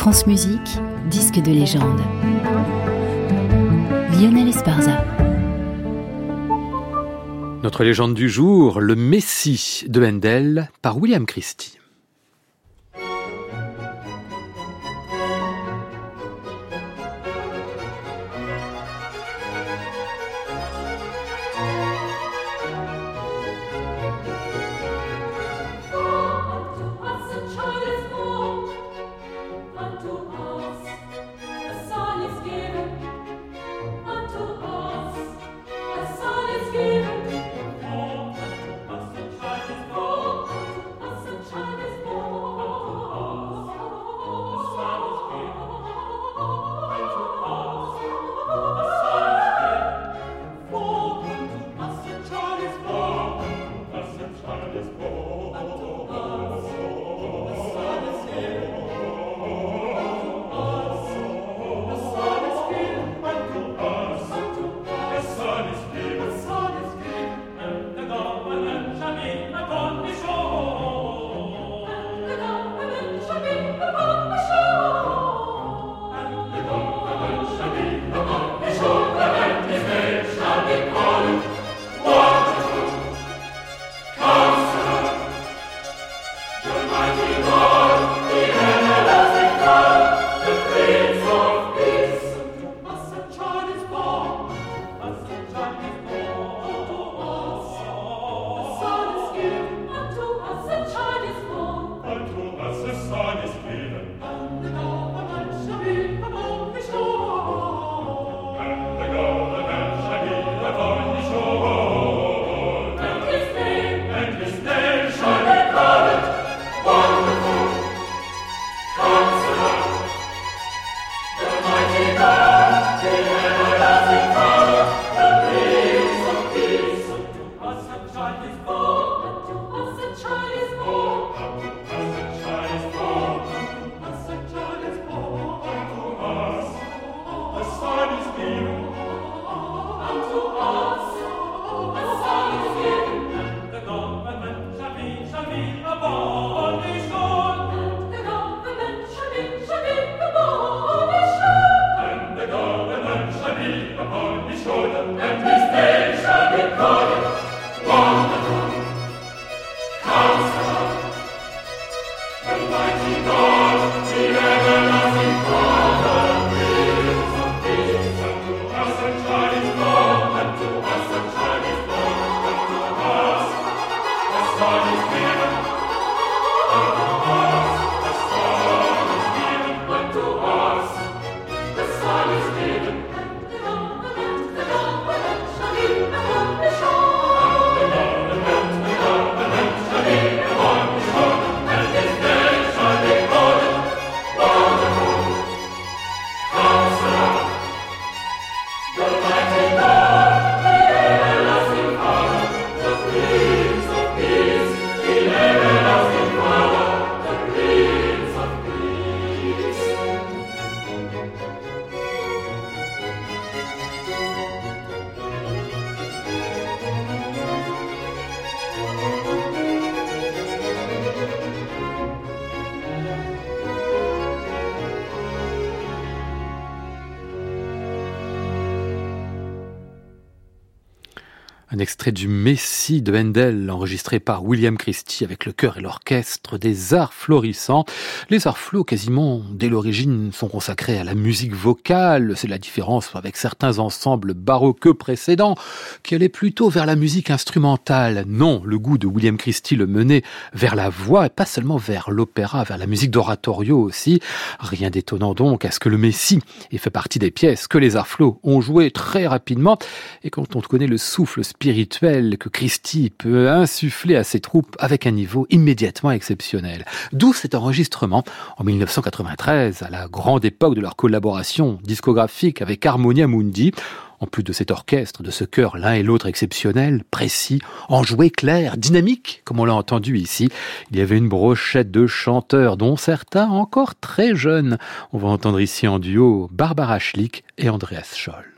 France Musique, disque de légende. Lionel Esparza. Notre légende du jour, le Messie de Handel par William Christie. Lord. Un extrait du Messie de Handel, enregistré par William Christie avec le chœur et l'orchestre des arts florissants. Les arts flots, quasiment dès l'origine, sont consacrés à la musique vocale. C'est la différence avec certains ensembles baroques précédents, qui allaient plutôt vers la musique instrumentale. Non, le goût de William Christie le menait vers la voix, et pas seulement vers l'opéra, vers la musique d'oratorio aussi. Rien d'étonnant donc à ce que le Messie ait fait partie des pièces que les arts flots ont joué très rapidement. Et quand on connaît le souffle spirituel que Christie peut insuffler à ses troupes avec un niveau immédiatement exceptionnel. D'où cet enregistrement en 1993, à la grande époque de leur collaboration discographique avec Harmonia Mundi. En plus de cet orchestre, de ce chœur l'un et l'autre exceptionnel, précis, enjoué, clair, dynamique, comme on l'a entendu ici, il y avait une brochette de chanteurs, dont certains encore très jeunes. On va entendre ici en duo Barbara Schlick et Andreas Scholl.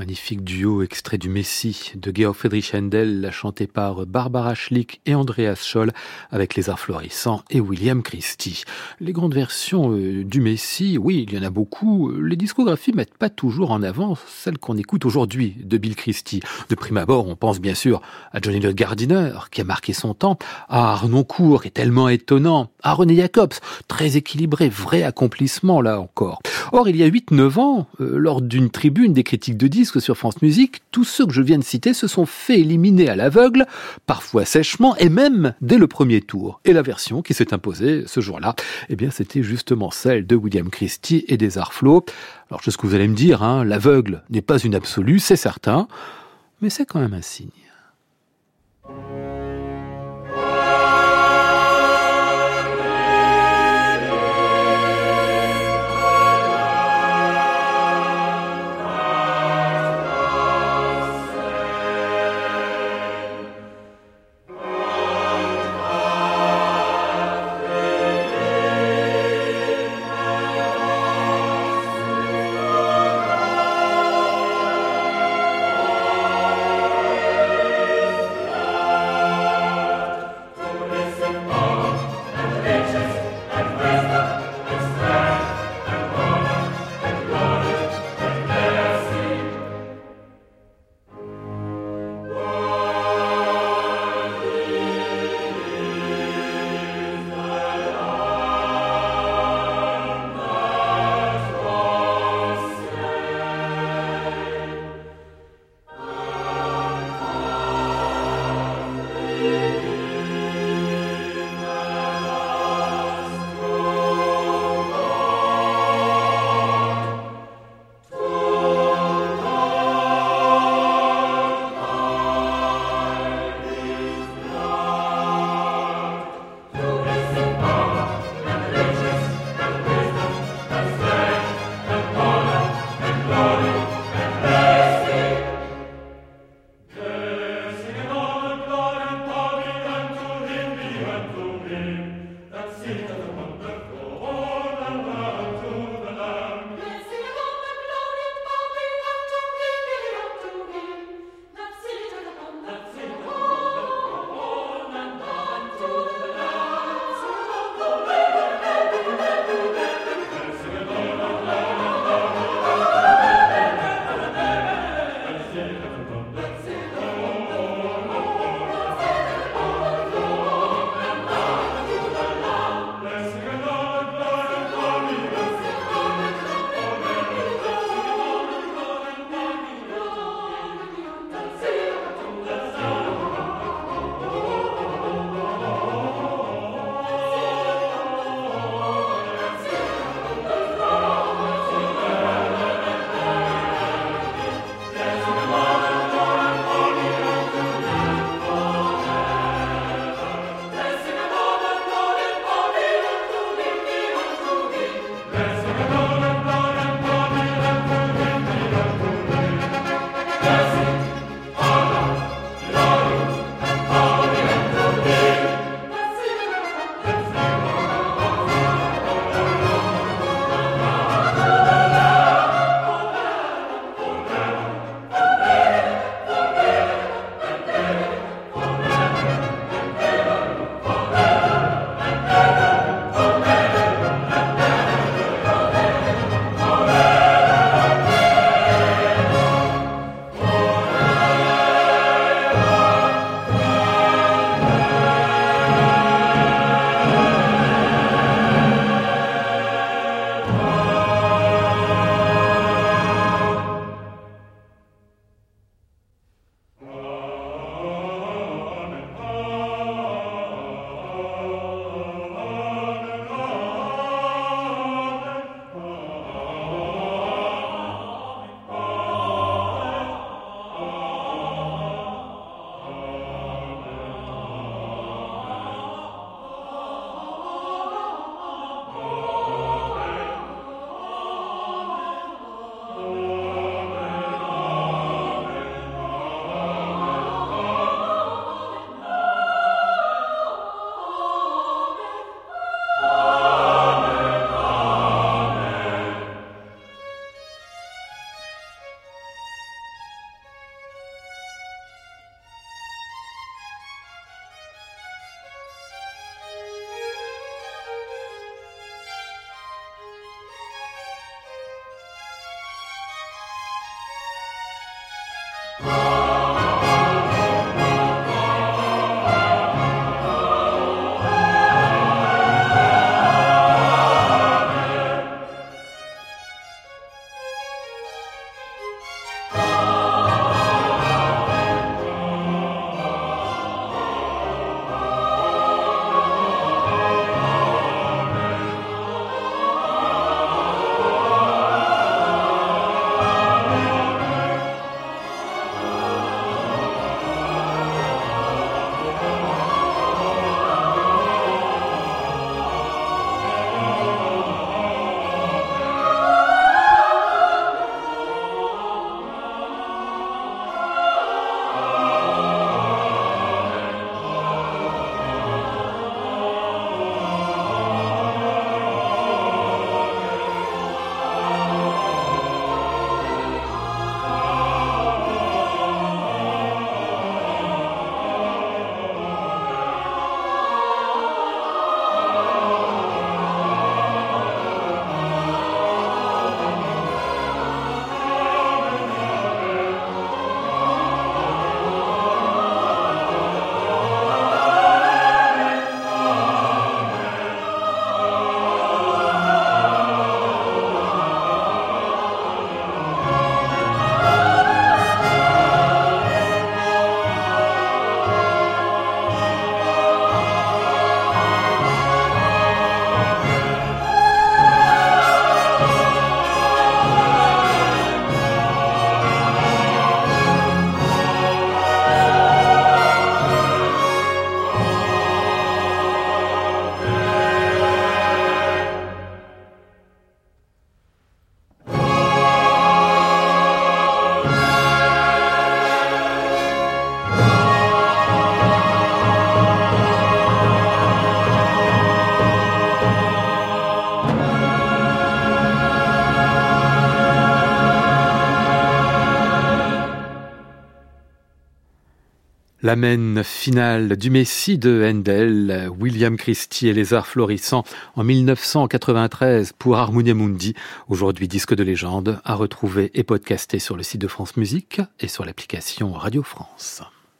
Magnifique duo extrait du Messie de Georg Friedrich Händel, chanté par Barbara Schlick et Andreas Scholl avec les arts florissants et William Christie. Les grandes versions euh, du Messie, oui, il y en a beaucoup. Les discographies mettent pas toujours en avant celles qu'on écoute aujourd'hui de Bill Christie. De prime abord, on pense bien sûr à Johnny le Gardiner, qui a marqué son temps, à Arnoncourt, qui est tellement étonnant, à René Jacobs, très équilibré, vrai accomplissement là encore. Or, il y a 8-9 ans, euh, lors d'une tribune des critiques de disques sur France Musique, tous ceux que je viens de citer se sont fait éliminer à l'aveugle, parfois sèchement, et même dès le premier tour. Et la version qui s'est imposée ce jour-là, eh bien, c'était justement celle de William Christie et des Arflots. Alors, je sais ce que vous allez me dire, hein, l'aveugle n'est pas une absolue, c'est certain, mais c'est quand même un signe. Oh. L'amen final du Messie de Handel, William Christie et les arts florissants en 1993 pour Harmonia Mundi, aujourd'hui disque de légende, à retrouver et podcasté sur le site de France Musique et sur l'application Radio France.